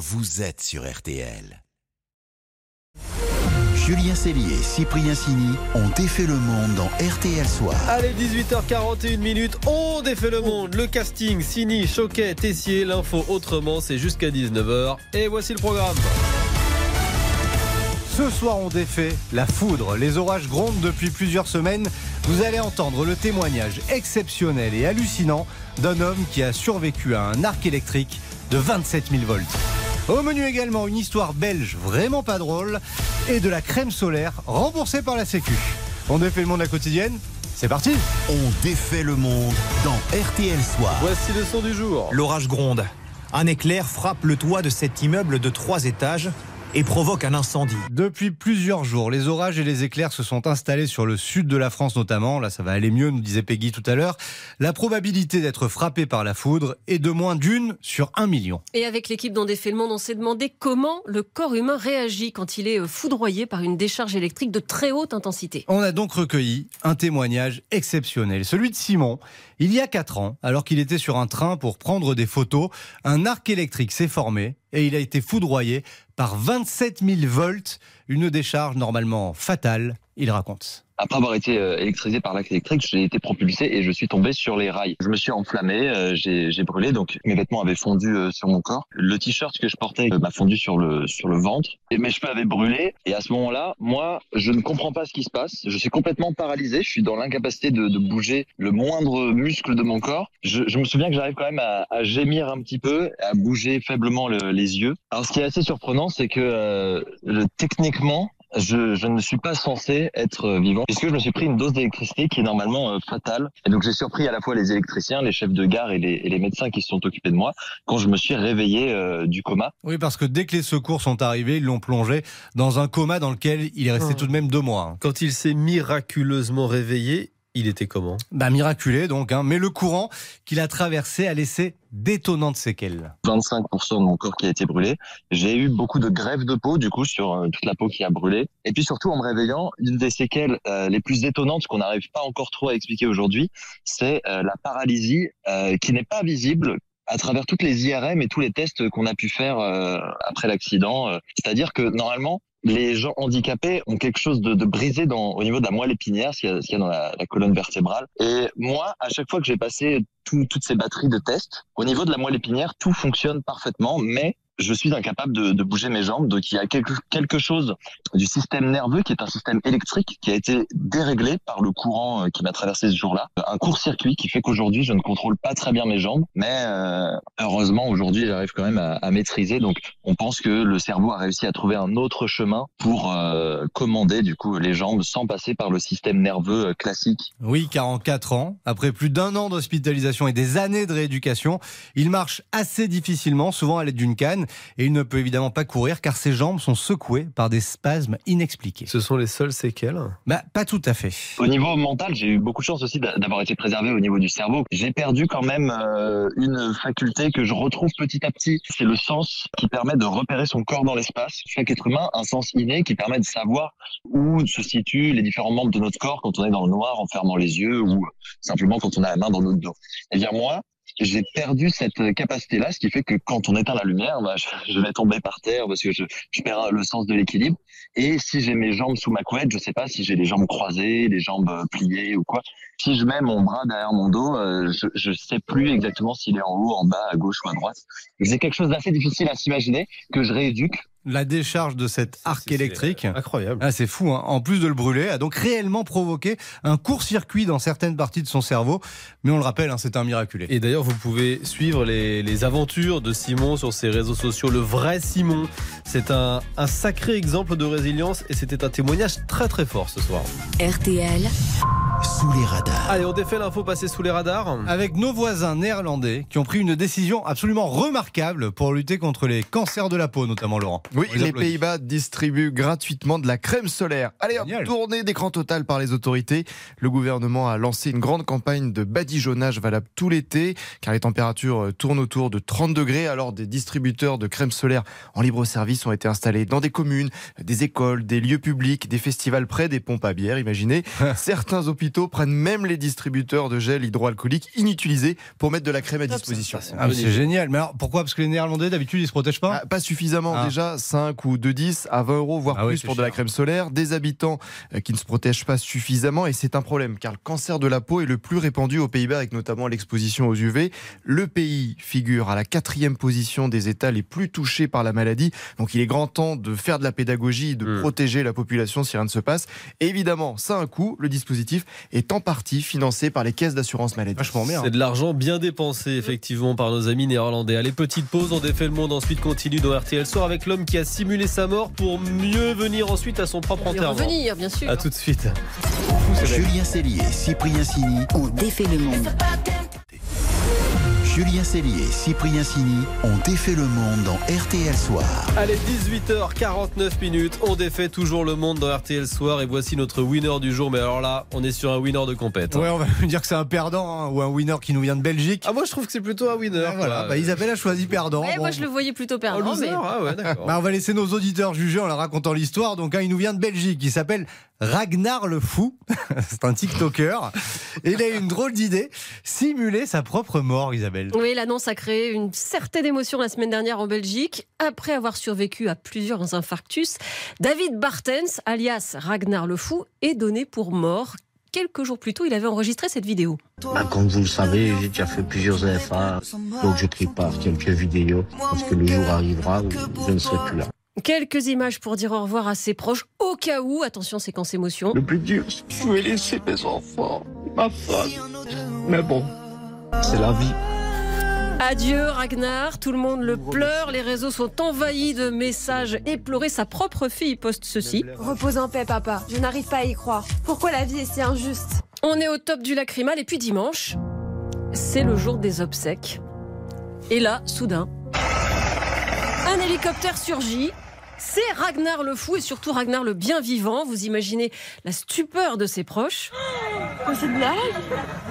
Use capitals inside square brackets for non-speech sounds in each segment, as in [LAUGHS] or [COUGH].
vous êtes sur RTL. Julien Cellier et Cyprien Sini ont défait le monde dans RTL Soir. Allez, 18h41 minutes, on défait le monde. Le casting, Sini, Choquet, Tessier, l'info autrement, c'est jusqu'à 19h. Et voici le programme. Ce soir, on défait la foudre. Les orages grondent depuis plusieurs semaines. Vous allez entendre le témoignage exceptionnel et hallucinant d'un homme qui a survécu à un arc électrique de 27 000 volts. Au menu également une histoire belge vraiment pas drôle et de la crème solaire remboursée par la Sécu. On défait le monde à quotidienne c'est parti On défait le monde dans RTL Soir. Voici le son du jour. L'orage gronde. Un éclair frappe le toit de cet immeuble de trois étages et provoque un incendie. Depuis plusieurs jours, les orages et les éclairs se sont installés sur le sud de la France notamment. Là, ça va aller mieux, nous disait Peggy tout à l'heure. La probabilité d'être frappé par la foudre est de moins d'une sur un million. Et avec l'équipe dont défait le monde, on s'est demandé comment le corps humain réagit quand il est euh, foudroyé par une décharge électrique de très haute intensité. On a donc recueilli un témoignage exceptionnel, celui de Simon. Il y a 4 ans, alors qu'il était sur un train pour prendre des photos, un arc électrique s'est formé et il a été foudroyé par 27 000 volts, une décharge normalement fatale, il raconte. Après avoir été euh, électrisé par l'arc électrique, j'ai été propulsé et je suis tombé sur les rails. Je me suis enflammé, euh, j'ai brûlé, donc mes vêtements avaient fondu euh, sur mon corps. Le t-shirt que je portais m'a fondu sur le sur le ventre et mes cheveux avaient brûlé. Et à ce moment-là, moi, je ne comprends pas ce qui se passe. Je suis complètement paralysé. Je suis dans l'incapacité de, de, bouger le moindre muscle de mon corps. Je, je me souviens que j'arrive quand même à, à, gémir un petit peu, à bouger faiblement le, les yeux. Alors, ce qui est assez surprenant, c'est que euh, techniquement, je, je, ne suis pas censé être vivant puisque je me suis pris une dose d'électricité qui est normalement euh, fatale. Et donc j'ai surpris à la fois les électriciens, les chefs de gare et les, et les, médecins qui se sont occupés de moi quand je me suis réveillé euh, du coma. Oui, parce que dès que les secours sont arrivés, ils l'ont plongé dans un coma dans lequel il est resté oh. tout de même deux mois. Quand il s'est miraculeusement réveillé, il était comment? Bah miraculé donc, hein. mais le courant qu'il a traversé a laissé d'étonnantes séquelles. 25% de mon corps qui a été brûlé. J'ai eu beaucoup de grèves de peau du coup sur euh, toute la peau qui a brûlé. Et puis surtout en me réveillant, une des séquelles euh, les plus étonnantes qu'on n'arrive pas encore trop à expliquer aujourd'hui, c'est euh, la paralysie euh, qui n'est pas visible à travers toutes les IRM et tous les tests qu'on a pu faire euh, après l'accident. C'est-à-dire que normalement, les gens handicapés ont quelque chose de, de brisé dans, au niveau de la moelle épinière, ce qu'il y, y, a dans la, la, colonne vertébrale. Et moi, à chaque fois que j'ai passé tout, toutes ces batteries de tests, au niveau de la moelle épinière, tout fonctionne parfaitement, mais je suis incapable de, bouger mes jambes. Donc il y a quelque, chose du système nerveux qui est un système électrique qui a été déréglé par le courant euh, qui m'a traversé ce jour-là. Un court-circuit qui fait qu'aujourd'hui je ne contrôle pas très bien mes jambes, mais euh, heureusement aujourd'hui j'arrive quand même à, maîtriser. Donc on pense que le cerveau a réussi à trouver un autre chemin pour euh, commander du coup les jambes sans passer par le système nerveux classique. Oui, 44 ans, après plus d'un an d'hospitalisation et des années de rééducation, il marche assez difficilement, souvent à l'aide d'une canne et il ne peut évidemment pas courir car ses jambes sont secouées par des spasmes inexpliqués. Ce sont les seules séquelles bah, Pas tout à fait. Au niveau mental, j'ai eu beaucoup de chance aussi d'avoir été préservé au niveau du cerveau. J'ai perdu quand même euh, une faculté que je retrouve petit à petit. C'est le sens qui permet de repérer son corps dans l'espace. Chaque être humain a un sens inné qui permet de savoir où se situent les différents membres de notre corps quand on est dans le noir en fermant les yeux ou simplement quand on a la main dans notre dos. Et bien moi, j'ai perdu cette capacité-là, ce qui fait que quand on éteint la lumière, bah, [LAUGHS] je, vais tomber par terre parce que je, je perds le sens de l'équilibre. Et si j'ai mes jambes sous ma couette, je sais pas si j'ai les jambes croisées, les jambes pliées ou quoi. Si je mets mon bras derrière mon dos, euh, je, je sais plus exactement s'il est en haut, en bas, à gauche ou à droite. C'est quelque chose d'assez difficile à s'imaginer que je rééduque la décharge de cet arc électrique, incroyable, ah, c'est fou. Hein. En plus de le brûler, a donc réellement provoqué un court-circuit dans certaines parties de son cerveau. Mais on le rappelle, hein, c'est un miraculé. Et d'ailleurs, vous pouvez suivre les, les, aventures de Simon sur ses réseaux sociaux. Le vrai Simon, c'est un, un sacré exemple de résilience et c'était un témoignage très très fort ce soir. RTL sous les radars. Allez, on défait l'info passée sous les radars. Avec nos voisins néerlandais qui ont pris une décision absolument remarquable pour lutter contre les cancers de la peau, notamment Laurent. Oui, les Pays-Bas distribuent gratuitement de la crème solaire. Allez, hop, tournée d'écran total par les autorités. Le gouvernement a lancé une grande campagne de badigeonnage valable tout l'été, car les températures tournent autour de 30 degrés. Alors, des distributeurs de crème solaire en libre service ont été installés dans des communes, des écoles, des lieux publics, des festivals près des pompes à bière, imaginez. [LAUGHS] Certains hôpitaux prennent même les distributeurs de gel hydroalcoolique inutilisés pour mettre de la crème à disposition. Ah, c'est génial. Mais alors pourquoi? Parce que les Néerlandais d'habitude ils se protègent pas? Ah, pas suffisamment Ah. déjà, 5 ou 2,10 à 20 euros, voire Ah oui, plus pour de la crème solaire. Des habitants euh, qui ne se protègent pas suffisamment et c'est un problème car le cancer de la peau est le plus répandu aux Pays-Bas avec notamment l'exposition aux UV. Le pays figure à la quatrième position des États les plus touchés par la maladie. Donc il est grand temps de faire de la pédagogie, de Mm. protéger la population si rien ne se passe. Et évidemment, ça a un coût. Le dispositif est en partie financé par les caisses d'assurance maladie. Vachement bien. C'est de l'argent bien dépensé, effectivement, par nos amis néerlandais. Allez, petite pause, on défait le monde, ensuite continue dans RTL Soir avec l'homme qui a simulé sa mort pour mieux venir ensuite à son propre enterrement. revenir, bien sûr. À tout de suite. Julien Cellier, Cyprien Sini, On défait le monde. Julien Cellier, Cyprien Sini ont défait le monde dans RTL Soir. Allez, 18h49 minutes, on défait toujours le monde dans RTL Soir et voici notre winner du jour. Mais alors là, on est sur un winner de compète. Ouais, on va me dire que c'est un perdant hein, ou un winner qui nous vient de Belgique. Ah, moi je trouve que c'est plutôt un winner. Ah, voilà, bah, Isabelle a choisi perdant. Ouais, Bon, moi, je le voyais plutôt perdant. loser, mais... ah ouais, d'accord. bah, on va laisser nos auditeurs juger en leur racontant l'histoire. Donc, hein, il nous vient de Belgique. Il s'appelle Ragnar le Fou. [LAUGHS] c'est un TikToker. Et il a une drôle d'idée simuler sa propre mort, Isabelle. Oui, l'annonce a créé une certaine émotion la semaine dernière en Belgique. Après avoir survécu à plusieurs infarctus, David Bartens, alias Ragnar le Fou, est donné pour mort. Quelques jours plus tôt, il avait enregistré cette vidéo. Bah, comme vous le savez, j'ai déjà fait plusieurs AFA, donc je prépare quelques vidéos parce que le jour arrivera où je ne serai plus là. Quelques images pour dire au revoir à ses proches au cas où, attention séquence émotion. Le plus dur, c'est que je vais laisser mes enfants, ma femme. Mais bon, c'est la vie. Adieu Ragnar, tout le monde le pleure, les réseaux sont envahis de messages éplorés. Sa propre fille poste ceci. Repose en paix, papa. Je n'arrive pas à y croire. Pourquoi la vie est si injuste? On est au top du lacrymal et puis dimanche, c'est le jour des obsèques. Et là, soudain, un hélicoptère surgit. C'est Ragnar le fou et surtout Ragnar le bien vivant. Vous imaginez la stupeur de ses proches. C'est une blague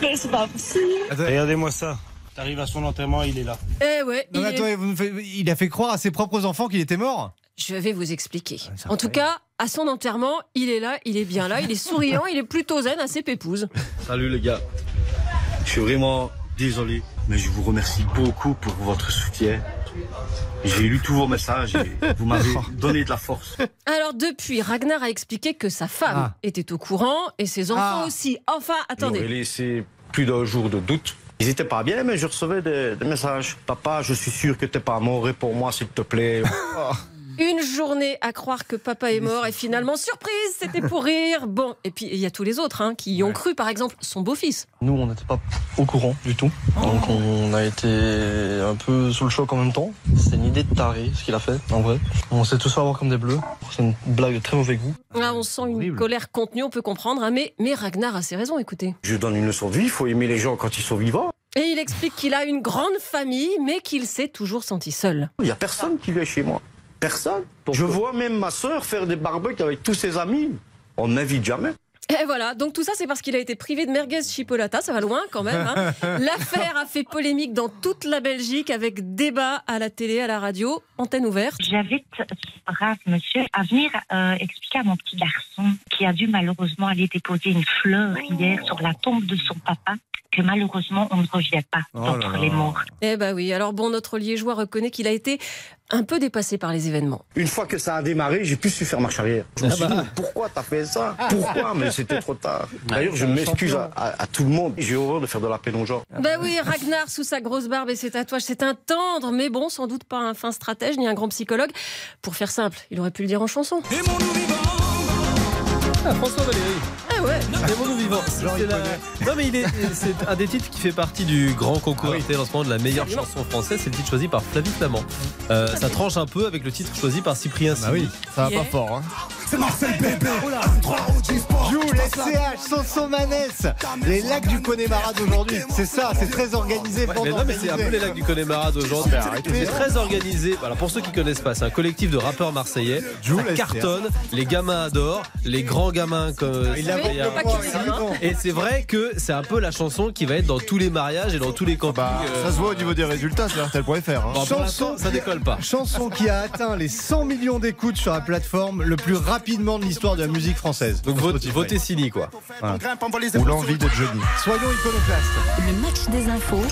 Mais c'est pas possible. Regardez-moi ça. T'arrives à son enterrement, il est là. Eh ouais, Non, il, a fait croire à ses propres enfants qu'il était mort. je vais vous expliquer. c'est En tout cas, à son enterrement, il est là, il est bien là, il est souriant, il est plutôt zen, assez pépouze. Salut les gars. Je suis vraiment désolé, mais je vous remercie beaucoup pour votre soutien. J'ai lu tous vos messages et vous m'avez [LAUGHS] donné de la force. Alors depuis, Ragnar a expliqué que sa femme Ah. était au courant et ses enfants Ah. aussi. Enfin, attendez. J'aurais laissé plus d'un jour de doute. Ils étaient pas bien, mais je recevais des, des messages. Papa, je suis sûr que t'es pas mort, réponds-moi s'il te plaît. [LAUGHS] Une journée à croire que papa est mort et finalement, surprise, c'était pour rire. Bon, et puis il y a tous les autres hein, qui y ont cru, par exemple, son beau-fils. Nous, on n'était pas au courant du tout. Donc, on a été un peu sous le choc en même temps. C'est une idée de taré, ce qu'il a fait, en vrai. On s'est tous fait avoir comme des bleus. C'est une blague de très mauvais goût. Là, on sent une colère contenue, on peut comprendre, hein, mais, mais Ragnar a ses raisons, écoutez. Je donne une leçon de vie, il faut aimer les gens quand ils sont vivants. Et il explique qu'il a une grande famille, mais qu'il s'est toujours senti seul. Il n'y a personne qui vient chez moi. Personne. Je vois même ma sœur faire des barbecues avec tous ses amis. On n'invite jamais. Et voilà, donc tout ça c'est parce qu'il a été privé de merguez chipolata, ça va loin quand même. hein. [LAUGHS] L'affaire a fait polémique dans toute la Belgique avec débat à la télé, à la radio, antenne ouverte. J'invite ce brave monsieur à venir euh, expliquer à mon petit garçon qui a dû malheureusement aller déposer une fleur hier sur la tombe de son papa que malheureusement on ne revient pas Oh d'entre les morts. Eh bah oui, alors bon, notre liégeois reconnaît qu'il a été un peu dépassé par les événements. Une fois que ça a démarré, j'ai plus su faire marche arrière. Je me Ah suis bah. dit, pourquoi t'as fait ça? Pourquoi? Mais c'était trop tard. D'ailleurs, je m'excuse à, à- à tout le monde. J'ai horreur de faire de la peine aux gens. Bah oui, Ragnar sous sa grosse barbe et ses tatouages, c'est un tendre, mais bon, sans doute pas un fin stratège ni un grand psychologue. Pour faire simple, il aurait pu le dire en chanson. Ah, François Valéry. Ah ouais. Aimons-nous vivants. La- Non mais il est, c'est un des titres qui fait partie du grand concours RTL en ce moment de la meilleure chanson française. C'est le titre choisi par Flavie Flamand. Euh, ça tranche un peu avec le titre choisi par Cyprien. Bah oui, ça va Yeah. pas fort. Hein. C'est Marcel Bébé. Joue les CH, Sanson Manès. Les lacs du Connemara d'aujourd'hui. C'est ça, c'est très organisé. Ouais, mais non, mais c'est un peu les lacs du Connemara d'aujourd'hui. C'est très organisé. Alors pour ceux qui connaissent pas, c'est un collectif de rappeurs marseillais. Joue Ça cartonne. Les gamins adorent. Les grands gamins comme. Il a pas. Et c'est vrai que c'est un peu la chanson qui va être dans tous les mariages et dans tous les campings. Bah, euh, ça se voit au niveau des résultats sur RTL.fr. Hein. bon, chanson- ça décolle pas. Chanson qui a atteint les 100 millions d'écoutes sur la plateforme le plus rapide rapidement de l'histoire de la musique française. Donc vote- votez Sini quoi. Ou l'envie de Johnny. Soyons iconoclastes. Le match des infos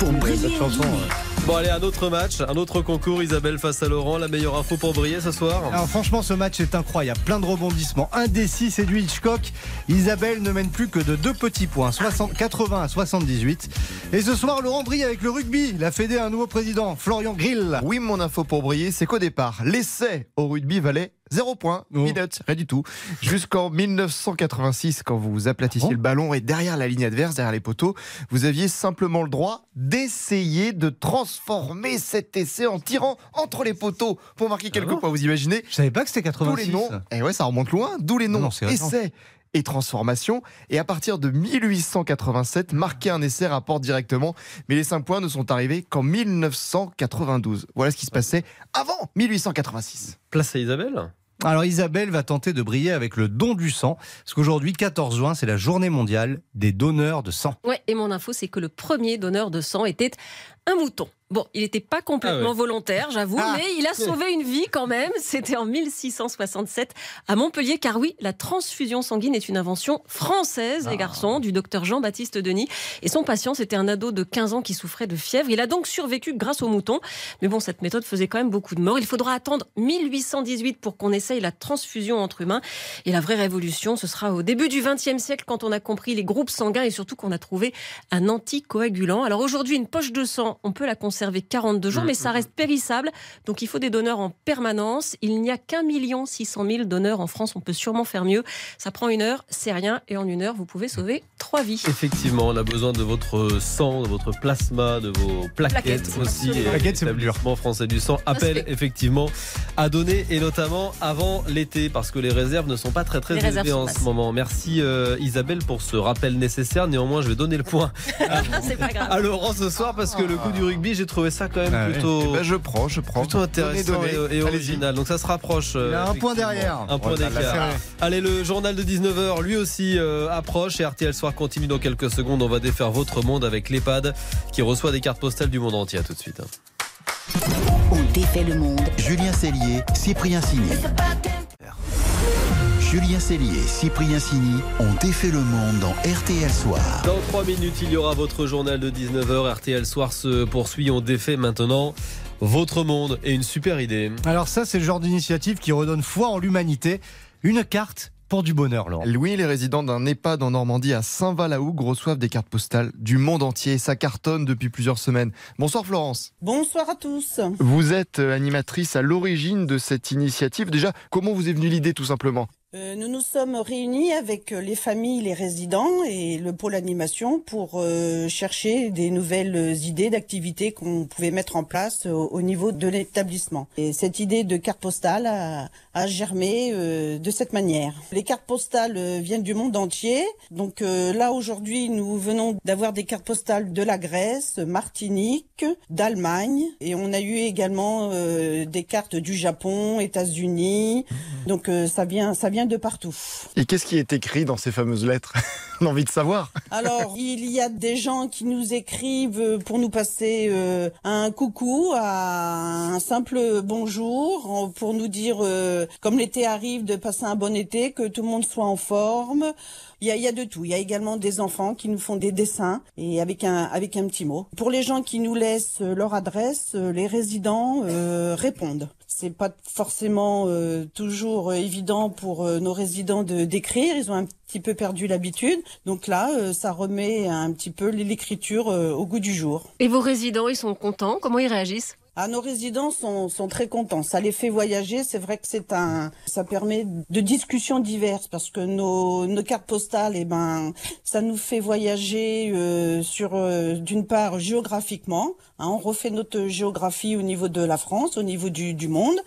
pour briller. Cette chanson. euh, Bon allez, un autre match, un autre concours. Isabelle face à Laurent, la meilleure info pour briller ce soir. Alors franchement, ce match est incroyable. Plein de rebondissements. Indécis, c'est du Hitchcock. Isabelle ne mène plus que de deux petits points, 60, 80 à 78. Et ce soir, Laurent brille avec le rugby. La Fédé a un nouveau président, Florian Grill. Oui, mon info pour briller, c'est qu'au départ, l'essai au rugby valait 0 points, peanuts, rien du tout. Jusqu'en 1986, quand vous aplatissiez le ballon et derrière la ligne adverse, derrière les poteaux, vous aviez simplement le droit d'essayer de transformer cet essai en tirant entre les poteaux pour marquer quelques points. Vous imaginez Je savais pas que c'était 86. Tous les noms, et ouais, ça remonte loin, d'où les noms Non. Et transformation. Et à partir de 1887, marquer un essai rapporte directement. Mais les 5 points ne sont arrivés qu'en 1992. Voilà ce qui se passait avant 1886. Place à Isabelle. Alors Isabelle va tenter de briller avec le don du sang, parce qu'aujourd'hui, 14 juin, c'est la journée mondiale des donneurs de sang. Ouais, et mon info, c'est que le premier donneur de sang était un mouton. Bon, il n'était pas complètement Ah ouais. volontaire, j'avoue, Ah. mais il a sauvé une vie quand même. C'était en 1667 à Montpellier, car oui, la transfusion sanguine est une invention française, Ah. les garçons, du docteur Jean-Baptiste Denis. Et son patient, c'était un ado de 15 ans qui souffrait de fièvre. Il a donc survécu grâce au mouton. Mais bon, cette méthode faisait quand même beaucoup de morts. Il faudra attendre 1818 pour qu'on essaye la transfusion entre humains. Et la vraie révolution, ce sera au début du XXe siècle quand on a compris les groupes sanguins et surtout qu'on a trouvé un anticoagulant. Alors aujourd'hui, une poche de sang, on peut la conserver 42 jours, Mmh, mais ça reste périssable. Donc il faut des donneurs en permanence. Il n'y a qu'un million six cent mille donneurs en France. On peut sûrement faire mieux. Ça prend une heure, c'est rien. Et en une heure, vous pouvez sauver trois vies. Effectivement, on a besoin de votre sang, de votre plasma, de vos plaquettes, Plaquettes, aussi. Et Plaquettes, l'établissement français du sang appelle effectivement à donner et notamment avant l'été parce que les réserves ne sont pas très très Les élevées en ce moment. Merci euh, Isabelle pour ce rappel nécessaire. Néanmoins, je vais donner le point [LAUGHS] c'est pas grave. à Laurent ce soir parce que le coup du rugby, j'ai trouvé ça quand même Ah plutôt, Eh ben, je prends, je prends. plutôt intéressant Donnez, donnez. et, original. Donc ça se rapproche. euh, Il a un point derrière. Un point là, d'écart. Allez, le journal de 19h, lui aussi euh, approche et RTL Soir continue dans quelques secondes. On va défaire votre monde avec l'EHPAD qui reçoit des cartes postales du monde entier. À tout de suite. On défait le monde. Julien Cellier, Cyprien Signé. Julien Cellier Cyprien Signy ont défait le monde dans RTL Soir. Dans 3 minutes, il y aura votre journal de 19h. RTL Soir se poursuit. On défait maintenant votre monde et une super idée. Alors ça, c'est le genre d'initiative qui redonne foi en l'humanité. Une carte pour du bonheur, Laurent. Louis, les résidents d'un EHPAD en Normandie à Saint-Val-la-Hougue reçoivent des cartes postales du monde entier. Ça cartonne depuis plusieurs semaines. Bonsoir Florence. Bonsoir à tous. Vous êtes euh, animatrice à l'origine de cette initiative. Déjà, comment vous est venue l'idée tout simplement? Euh, nous nous sommes réunis avec euh, les familles, les résidents et le pôle animation pour euh, chercher des nouvelles idées d'activités qu'on pouvait mettre en place au, au niveau de l'établissement. Et cette idée de carte postale a, a germé euh, de cette manière. Les cartes postales viennent du monde entier. Donc là aujourd'hui, nous venons d'avoir des cartes postales de la Grèce, Martinique, d'Allemagne et on a eu également des cartes du Japon, États-Unis. Donc euh, ça vient ça vient de partout. Et qu'est-ce qui est écrit dans ces fameuses lettres [LAUGHS] On a envie de savoir. Alors, il y a des gens qui nous écrivent pour nous passer euh, un coucou, à un simple bonjour, pour nous dire, euh, comme l'été arrive, de passer un bon été, que tout le monde soit en forme. Il y a, il y a de tout. Il y a également des enfants qui nous font des dessins et avec un avec un petit mot. Pour les gens qui nous laissent leur adresse, euh, les résidents euh, répondent. C'est pas forcément euh, toujours euh, évident pour euh, nos résidents de d'écrire. Ils ont un petit peu perdu l'habitude. Donc là, ça remet un petit peu l'écriture au goût du jour. Et vos résidents, ils sont contents? Comment ils réagissent? Ah, nos résidents sont, sont très contents. Ça les fait voyager. C'est vrai que c'est un, ça permet de discussions diverses parce que nos, cartes postales, eh ben, ça nous fait voyager euh, sur, euh, d'une part géographiquement. Hein, on refait notre géographie au niveau de la France, au niveau du monde.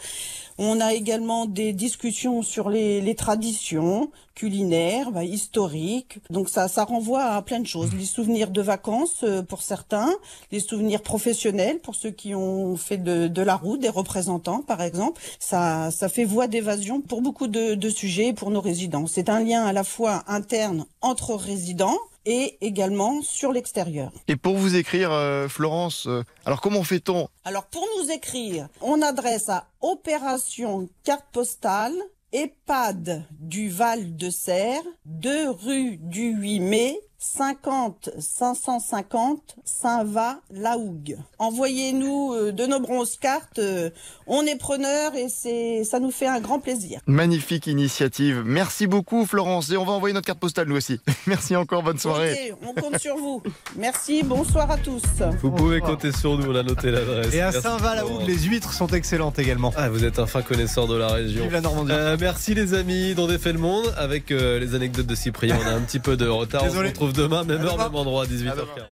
On a également des discussions sur les, les traditions culinaires, bah, historiques. Donc ça, ça renvoie à plein de choses. Les souvenirs de vacances euh, pour certains, les souvenirs professionnels pour ceux qui ont fait de, de la route, des représentants par exemple. Ça, ça fait voie d'évasion pour beaucoup de, de sujets pour nos résidents. C'est un lien à la fois interne entre résidents et également sur l'extérieur. Et pour vous écrire, euh, Florence, euh, alors comment fait-on? Alors pour nous écrire, on adresse à Opération carte postale EHPAD du Val de Serre, 2 rue du 8 mai, 50 550 Saint-Va-la-Hougue. Envoyez-nous euh, de nos bronzes cartes, euh, on est preneurs et c'est ça nous fait un grand plaisir. Magnifique initiative. Merci beaucoup Florence et on va envoyer notre carte postale nous aussi. [LAUGHS] Merci encore, bonne soirée. Ok, on compte sur vous. Merci, bonsoir à tous. Vous pouvez compter sur nous, on a noté l'adresse. Et à Florence. les huîtres sont excellentes également. Ah, vous êtes un fin connaisseur de la région. Vive la Normandie. Euh, merci les amis d'On défait le monde avec euh, les anecdotes de Cyprien. On a un petit peu de retard. Désolé. On se retrouve demain, même À heure, même endroit, 18h15.